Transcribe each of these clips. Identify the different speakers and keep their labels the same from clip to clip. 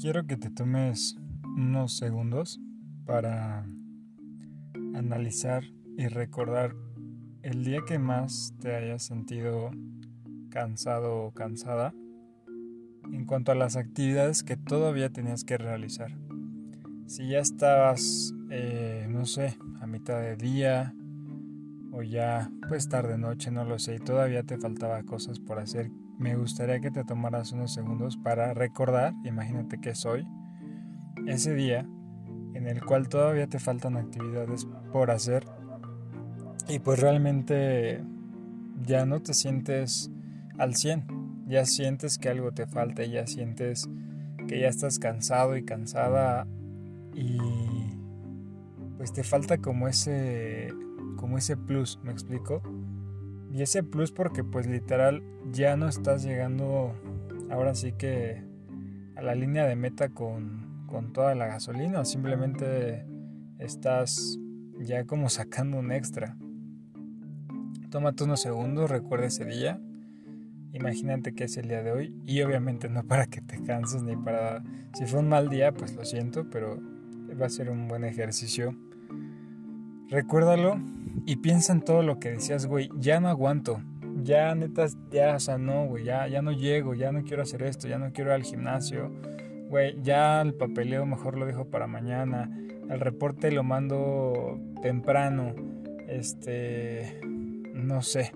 Speaker 1: Quiero que te tomes unos segundos para analizar y recordar el día que más te hayas sentido cansado o cansada en cuanto a las actividades que todavía tenías que realizar. Si ya estabas, eh, no sé, a mitad de día o ya pues tarde noche, no lo sé, y todavía te faltaba cosas por hacer me gustaría que te tomaras unos segundos para recordar, imagínate que es hoy, ese día en el cual todavía te faltan actividades por hacer y pues realmente ya no te sientes al 100, ya sientes que algo te falta, ya sientes que ya estás cansado y cansada y pues te falta como ese como ese plus, ¿me explico? Y ese plus porque pues literal ya no estás llegando ahora sí que a la línea de meta con, con toda la gasolina, simplemente estás ya como sacando un extra. Tómate unos segundos, recuerda ese día, imagínate que es el día de hoy y obviamente no para que te canses ni para... Si fue un mal día, pues lo siento, pero va a ser un buen ejercicio. Recuérdalo y piensa en todo lo que decías, güey, ya no aguanto. Ya neta, ya, o sea, no, güey, ya, ya no llego, ya no quiero hacer esto, ya no quiero ir al gimnasio. Güey, ya el papeleo mejor lo dejo para mañana. El reporte lo mando temprano. Este, no sé.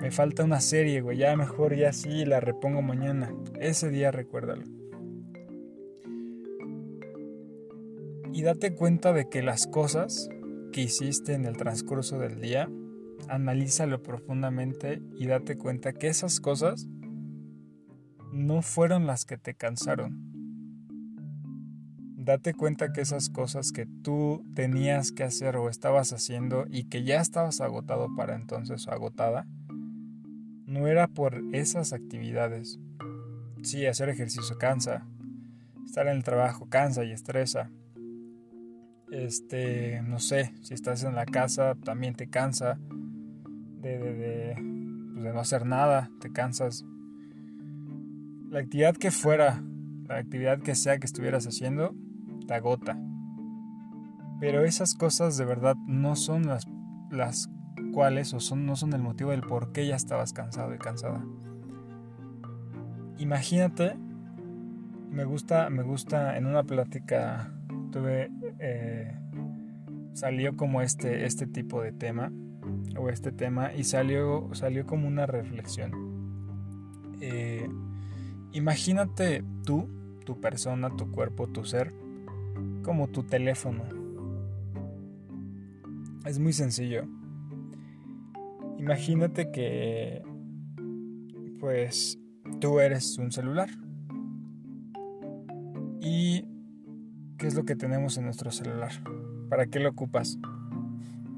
Speaker 1: Me falta una serie, güey. Ya mejor, ya sí, la repongo mañana. Ese día recuérdalo. Y date cuenta de que las cosas que hiciste en el transcurso del día, analízalo profundamente y date cuenta que esas cosas no fueron las que te cansaron. Date cuenta que esas cosas que tú tenías que hacer o estabas haciendo y que ya estabas agotado para entonces o agotada, no era por esas actividades. Sí, hacer ejercicio cansa, estar en el trabajo cansa y estresa, este, no sé, si estás en la casa también te cansa de, pues de, no hacer nada, te cansas. La actividad que fuera, la actividad que sea que estuvieras haciendo, te agota. Pero esas cosas de verdad no son las, las cuales o son, no son el motivo del por qué ya estabas cansado y cansada. Imagínate, me gusta, me gusta en una plática tuve, eh, salió como este, este tipo de tema, o este tema, y salió, salió como una reflexión. Eh, imagínate tú, tu persona, tu cuerpo, tu ser, como tu teléfono. Es muy sencillo. Imagínate que, pues, tú eres un celular. Y ¿Qué es lo que tenemos en nuestro celular? ¿Para qué lo ocupas?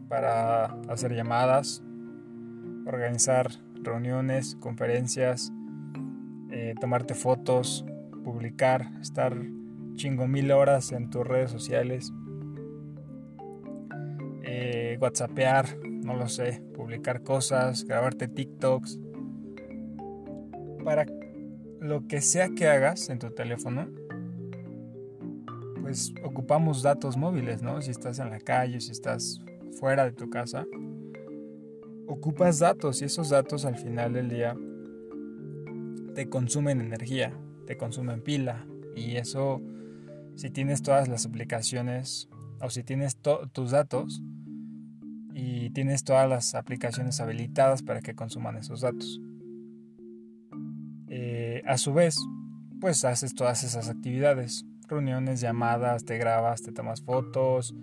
Speaker 1: Para hacer llamadas, organizar reuniones, conferencias, eh, tomarte fotos, publicar, estar chingo mil horas en tus redes sociales, eh, whatsappear, no lo sé, publicar cosas, grabarte TikToks. Para lo que sea que hagas en tu teléfono, pues ocupamos datos móviles, ¿no? Si estás en la calle, si estás fuera de tu casa, ocupas datos y esos datos al final del día te consumen energía, te consumen pila y eso si tienes todas las aplicaciones o si tienes tus datos y tienes todas las aplicaciones habilitadas para que consuman esos datos. Eh, a su vez, pues haces todas esas actividades reuniones, llamadas, te grabas, te tomas fotos,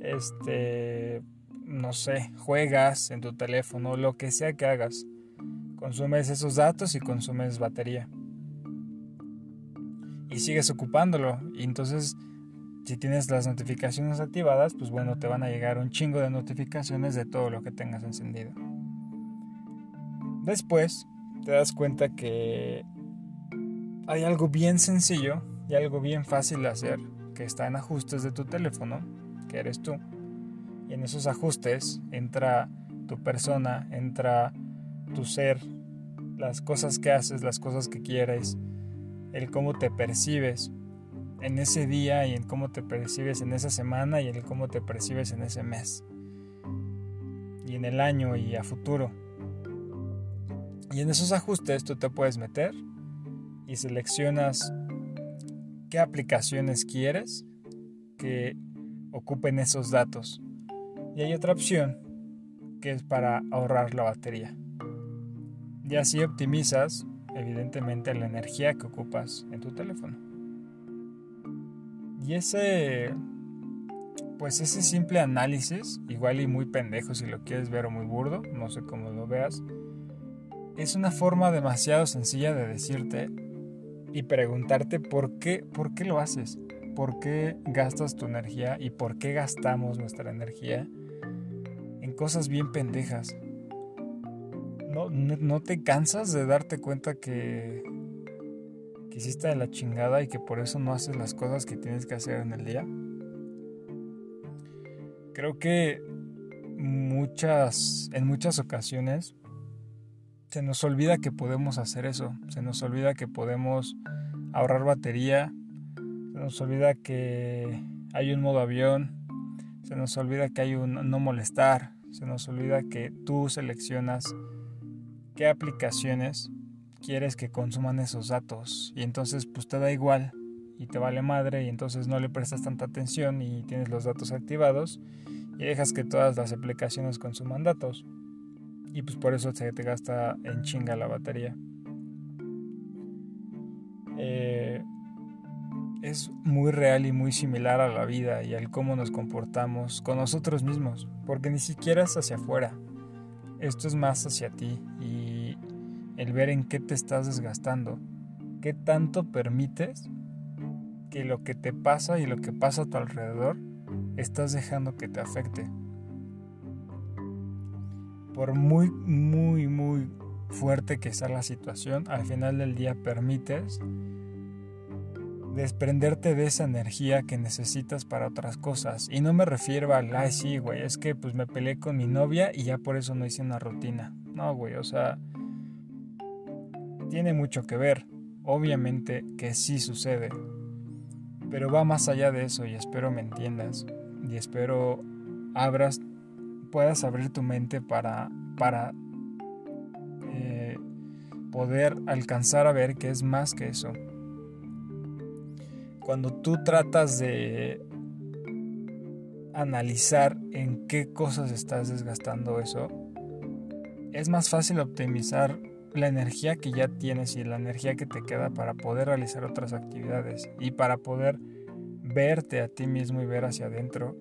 Speaker 1: este, no sé, juegas en tu teléfono, lo que sea que hagas. Consumes esos datos y consumes batería. Y sigues ocupándolo. Y entonces, si tienes las notificaciones activadas, pues bueno, te van a llegar un chingo de notificaciones de todo lo que tengas encendido. Después, te das cuenta que hay algo bien sencillo y algo bien fácil de hacer que está en ajustes de tu teléfono, que eres tú. Y en esos ajustes entra tu persona, entra tu ser, las cosas que haces, las cosas que quieres, el cómo te percibes. en ese día y en cómo te percibes en esa semana y en cómo te percibes en ese mes y en el año y a futuro. Y en esos ajustes tú te puedes meter y seleccionas qué aplicaciones quieres que ocupen esos datos. Y hay otra opción que es para ahorrar la batería. Y así optimizas evidentemente la energía que ocupas en tu teléfono. Y ese pues ese simple análisis, igual y muy pendejo si lo quieres ver o muy burdo, no sé cómo lo veas, es una forma demasiado sencilla de decirte y preguntarte por qué, por qué lo haces, por qué gastas tu energía y por qué gastamos nuestra energía en cosas bien pendejas. ¿No, no, te cansas de darte cuenta que, que hiciste de la chingada y que por eso no haces las cosas que tienes que hacer en el día? Creo que muchas, en muchas ocasiones se nos olvida que podemos hacer eso, se nos olvida que podemos ahorrar batería, se nos olvida que hay un modo avión, se nos olvida que hay un no molestar, se nos olvida que tú seleccionas qué aplicaciones quieres que consuman esos datos. Y entonces pues te da igual y te vale madre y entonces no le prestas tanta atención y tienes los datos activados y dejas que todas las aplicaciones consuman datos y pues por eso te gasta en chinga la batería. Eh, es muy real y muy similar a la vida y al cómo nos comportamos con nosotros mismos, porque ni siquiera es hacia afuera, esto es más hacia ti y el ver en qué te estás desgastando, qué tanto permites que lo que te pasa y lo que pasa a tu alrededor estás dejando que te afecte. Por muy, muy, muy fuerte que sea la situación, al final del día permites desprenderte de esa energía que necesitas para otras cosas. Y no me refiero al, ay, sí, güey, es que pues me peleé con mi novia y ya por eso no hice una rutina. No, güey, o sea, tiene mucho que ver. Obviamente que sí sucede. Pero va más allá de eso y espero me entiendas. Y espero abras, puedas abrir tu mente para, para eh, poder alcanzar a ver que es más que eso. Cuando tú tratas de analizar en qué cosas estás desgastando eso, es más fácil optimizar la energía que ya tienes y la energía que te queda para poder realizar otras actividades y para poder verte a ti mismo y ver hacia adentro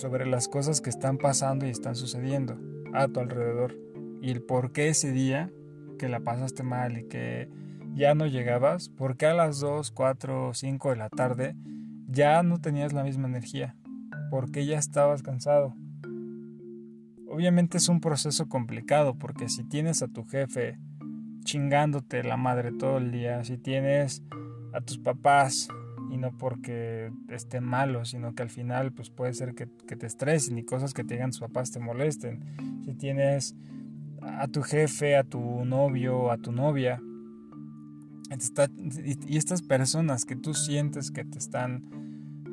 Speaker 1: sobre las cosas que están pasando y están sucediendo a tu alrededor. Y el por qué ese día que la pasaste mal y que ya no llegabas, por qué a las 2, 4, 5 de la tarde ya no tenías la misma energía, por qué ya estabas cansado, Obviamente es un proceso complicado porque si tienes a tu jefe chingándote la madre todo el día, si tienes a tus papás y no porque esté malo, sino que al final pues puede ser que, te estresen y cosas que te digan tus papás te molesten. Si tienes a tu jefe, a tu novio, a tu novia, y estas personas que tú sientes que te están,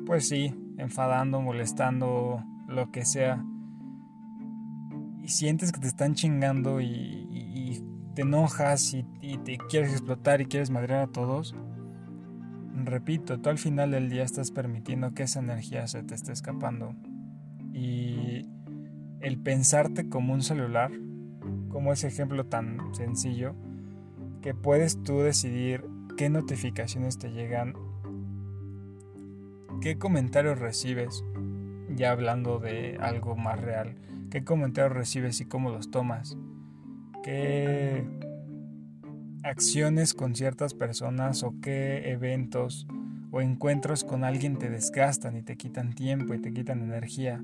Speaker 1: pues sí, enfadando, molestando, lo que sea, y sientes que te están chingando y, te enojas y, te quieres explotar y quieres madrear a todos, repito, tú al final del día estás permitiendo que esa energía se te esté escapando. Y el pensarte como un celular, como ese ejemplo tan sencillo, que puedes tú decidir qué notificaciones te llegan, qué comentarios recibes, ya hablando de algo más real qué comentarios recibes y cómo los tomas, qué acciones con ciertas personas o qué eventos o encuentros con alguien te desgastan y te quitan tiempo y te quitan energía.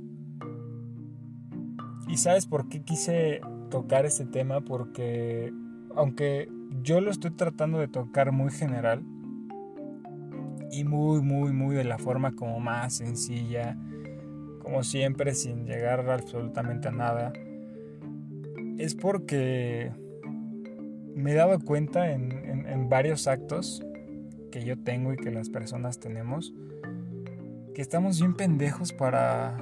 Speaker 1: ¿Y sabes por qué quise tocar este tema? Porque aunque yo lo estoy tratando de tocar muy general y muy, muy, muy de la forma como más sencilla, como siempre sin llegar absolutamente a nada, es porque me he dado cuenta en, varios actos que yo tengo y que las personas tenemos, que estamos bien pendejos para...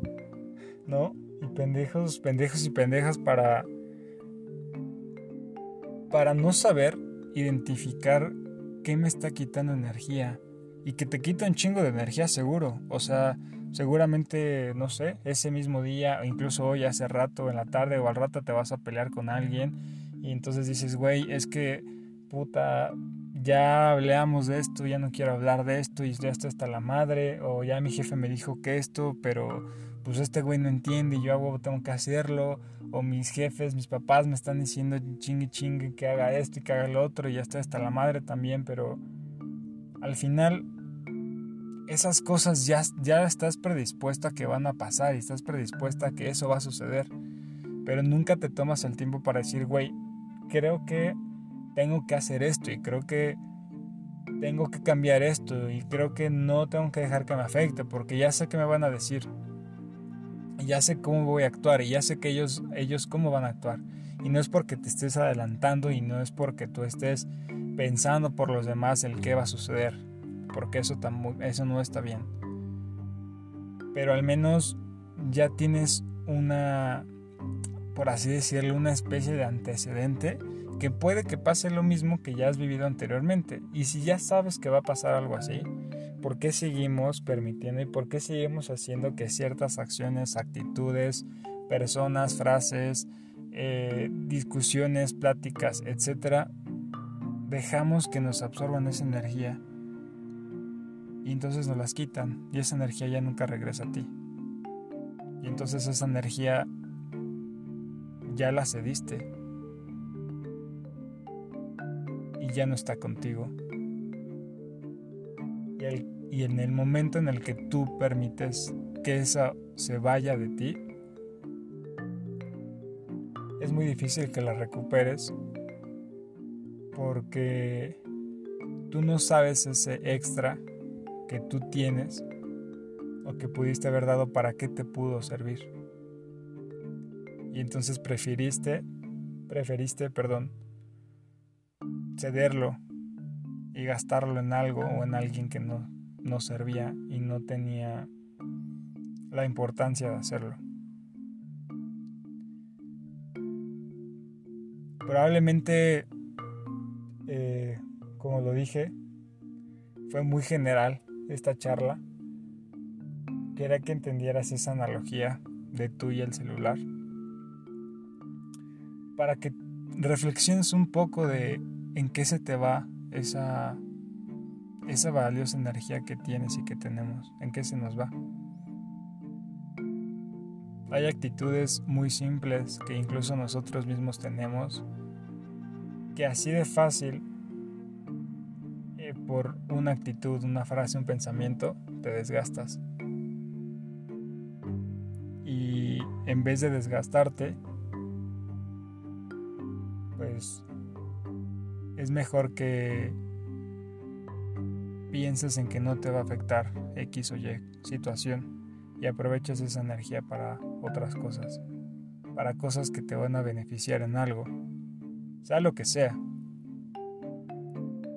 Speaker 1: ¿No? Y pendejos, pendejos y pendejas para... Para no saber identificar qué me está quitando energía. Y que te quita un chingo de energía seguro. O sea, seguramente, no sé, ese mismo día, o incluso hoy, hace rato, en la tarde o al rato te vas a pelear con alguien. Y entonces dices, güey, es que, puta, ya hablamos de esto, ya no quiero hablar de esto y ya está hasta la madre. O ya mi jefe me dijo que esto, pero pues este güey no entiende y yo hago, tengo que hacerlo o mis jefes, mis papás me están diciendo chingue chingue que haga esto y que haga lo otro y ya estoy hasta la madre también, pero al final esas cosas ya, ya estás predispuesta a que van a pasar y estás predispuesta a que eso va a suceder, pero nunca te tomas el tiempo para decir, güey, creo que tengo que hacer esto y creo que tengo que cambiar esto y creo que no tengo que dejar que me afecte porque ya sé que me van a decir ya sé cómo voy a actuar y ya sé que ellos, ellos cómo van a actuar. Y no es porque te estés adelantando y no es porque tú estés pensando por los demás el qué va a suceder, porque eso, eso no está bien. Pero al menos ya tienes una, por así decirlo, una especie de antecedente que puede que pase lo mismo que ya has vivido anteriormente. Y si ya sabes que va a pasar algo así, ¿Por qué seguimos permitiendo y por qué seguimos haciendo que ciertas acciones, actitudes, personas, frases, eh, discusiones, pláticas, etcétera, dejamos que nos absorban esa energía y entonces nos las quitan y esa energía ya nunca regresa a ti. Y entonces esa energía ya la cediste y ya no está contigo. Y, en el momento en el que tú permites que esa se vaya de ti, es muy difícil que la recuperes porque tú no sabes ese extra que tú tienes o que pudiste haber dado para qué te pudo servir. Y entonces preferiste, preferiste, perdón, cederlo y gastarlo en algo o en alguien que no, no servía y no tenía la importancia de hacerlo. Probablemente, eh, como lo dije, fue muy general esta charla. Quería que entendieras esa analogía de tú y el celular. Para que reflexiones un poco de en qué se te va esa, esa valiosa energía que tienes y que tenemos, en qué se nos va. Hay actitudes muy simples que incluso nosotros mismos tenemos, que así de fácil, eh, por una actitud, una frase, un pensamiento, te desgastas. Y en vez de desgastarte, pues es mejor que pienses en que no te va a afectar X o Y situación y aproveches esa energía para otras cosas, para cosas que te van a beneficiar en algo, sea lo que sea,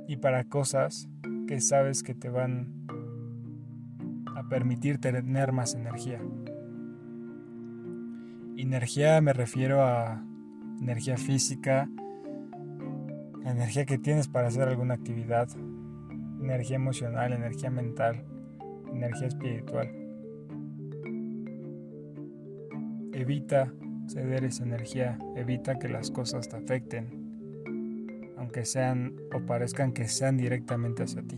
Speaker 1: y para cosas que sabes que te van a permitir tener más energía. Energía me refiero a energía física, la energía que tienes para hacer alguna actividad, energía emocional, energía mental, energía espiritual. Evita ceder esa energía, evita que las cosas te afecten, aunque sean o parezcan que sean directamente hacia ti.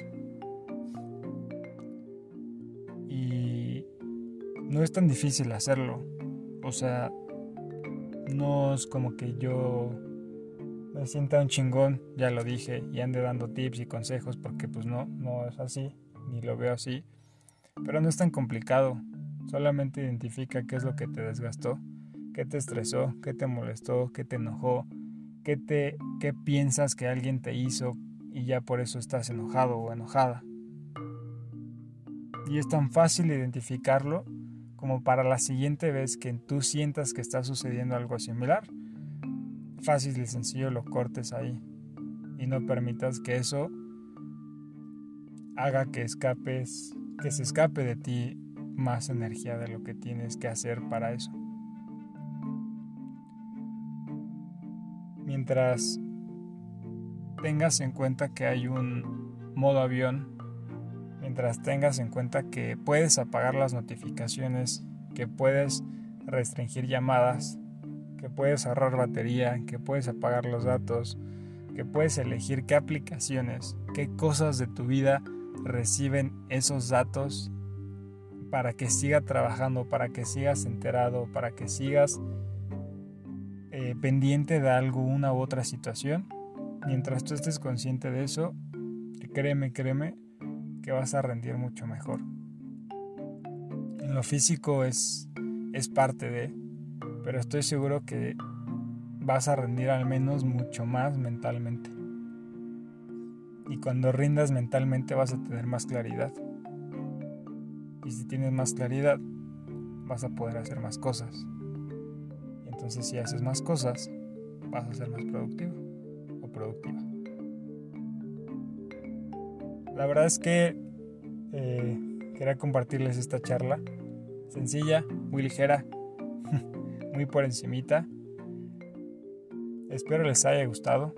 Speaker 1: Y no es tan difícil hacerlo, o sea, no es como que yo me sienta un chingón, ya lo dije, y ande dando tips y consejos porque pues no, no es así, ni lo veo así. Pero no es tan complicado, solamente identifica qué es lo que te desgastó, qué te estresó, qué te molestó, qué te enojó, qué, te, qué piensas que alguien te hizo y ya por eso estás enojado o enojada. Y es tan fácil identificarlo como para la siguiente vez que tú sientas que está sucediendo algo similar, fácil y sencillo lo cortes ahí y no permitas que eso haga que escapes, que se escape de ti más energía de lo que tienes que hacer para eso. Mientras tengas en cuenta que hay un modo avión, mientras tengas en cuenta que puedes apagar las notificaciones, que puedes restringir llamadas, que puedes ahorrar batería, que puedes apagar los datos, que puedes elegir qué aplicaciones, qué cosas de tu vida reciben esos datos para que siga trabajando, para que sigas enterado, para que sigas eh, pendiente de alguna u otra situación mientras tú estés consciente de eso, créeme, créeme, que vas a rendir mucho mejor. En lo físico es, es parte de, pero estoy seguro que vas a rendir al menos mucho más mentalmente. Y cuando rindas mentalmente vas a tener más claridad. Y si tienes más claridad, vas a poder hacer más cosas. Y entonces si haces más cosas, vas a ser más productivo productiva. La verdad es que eh, quería compartirles esta charla sencilla, muy ligera, muy por encimita. Espero les haya gustado.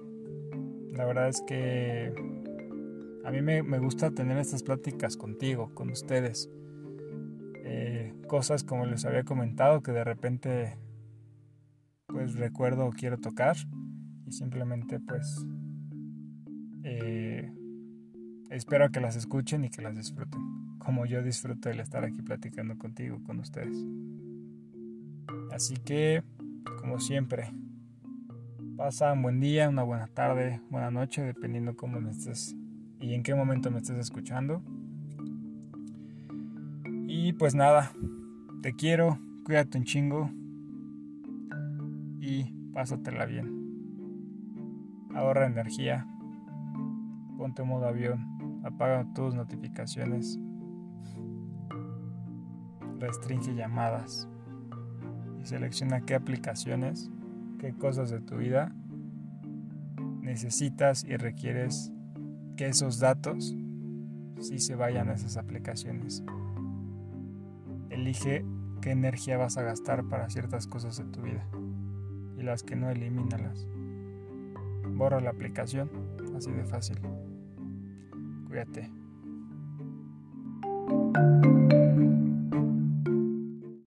Speaker 1: La verdad es que a mí me, gusta tener estas pláticas contigo, con ustedes. Eh, cosas como les había comentado que de repente pues recuerdo o quiero tocar y simplemente pues eh, espero que las escuchen y que las disfruten, como yo disfruto el estar aquí platicando contigo, con ustedes. Así que, como siempre, pasa un buen día, una buena tarde, buena noche, dependiendo cómo me estés y en qué momento me estés escuchando. Y pues nada, te quiero, cuídate un chingo y pásatela bien ahorra energía, ponte modo avión, apaga tus notificaciones, restringe llamadas selecciona qué aplicaciones, qué cosas de tu vida necesitas y requieres que esos datos sí se vayan a esas aplicaciones. Elige qué energía vas a gastar para ciertas cosas de tu vida y las que no elimínalas borra la aplicación, así de fácil. Cuídate.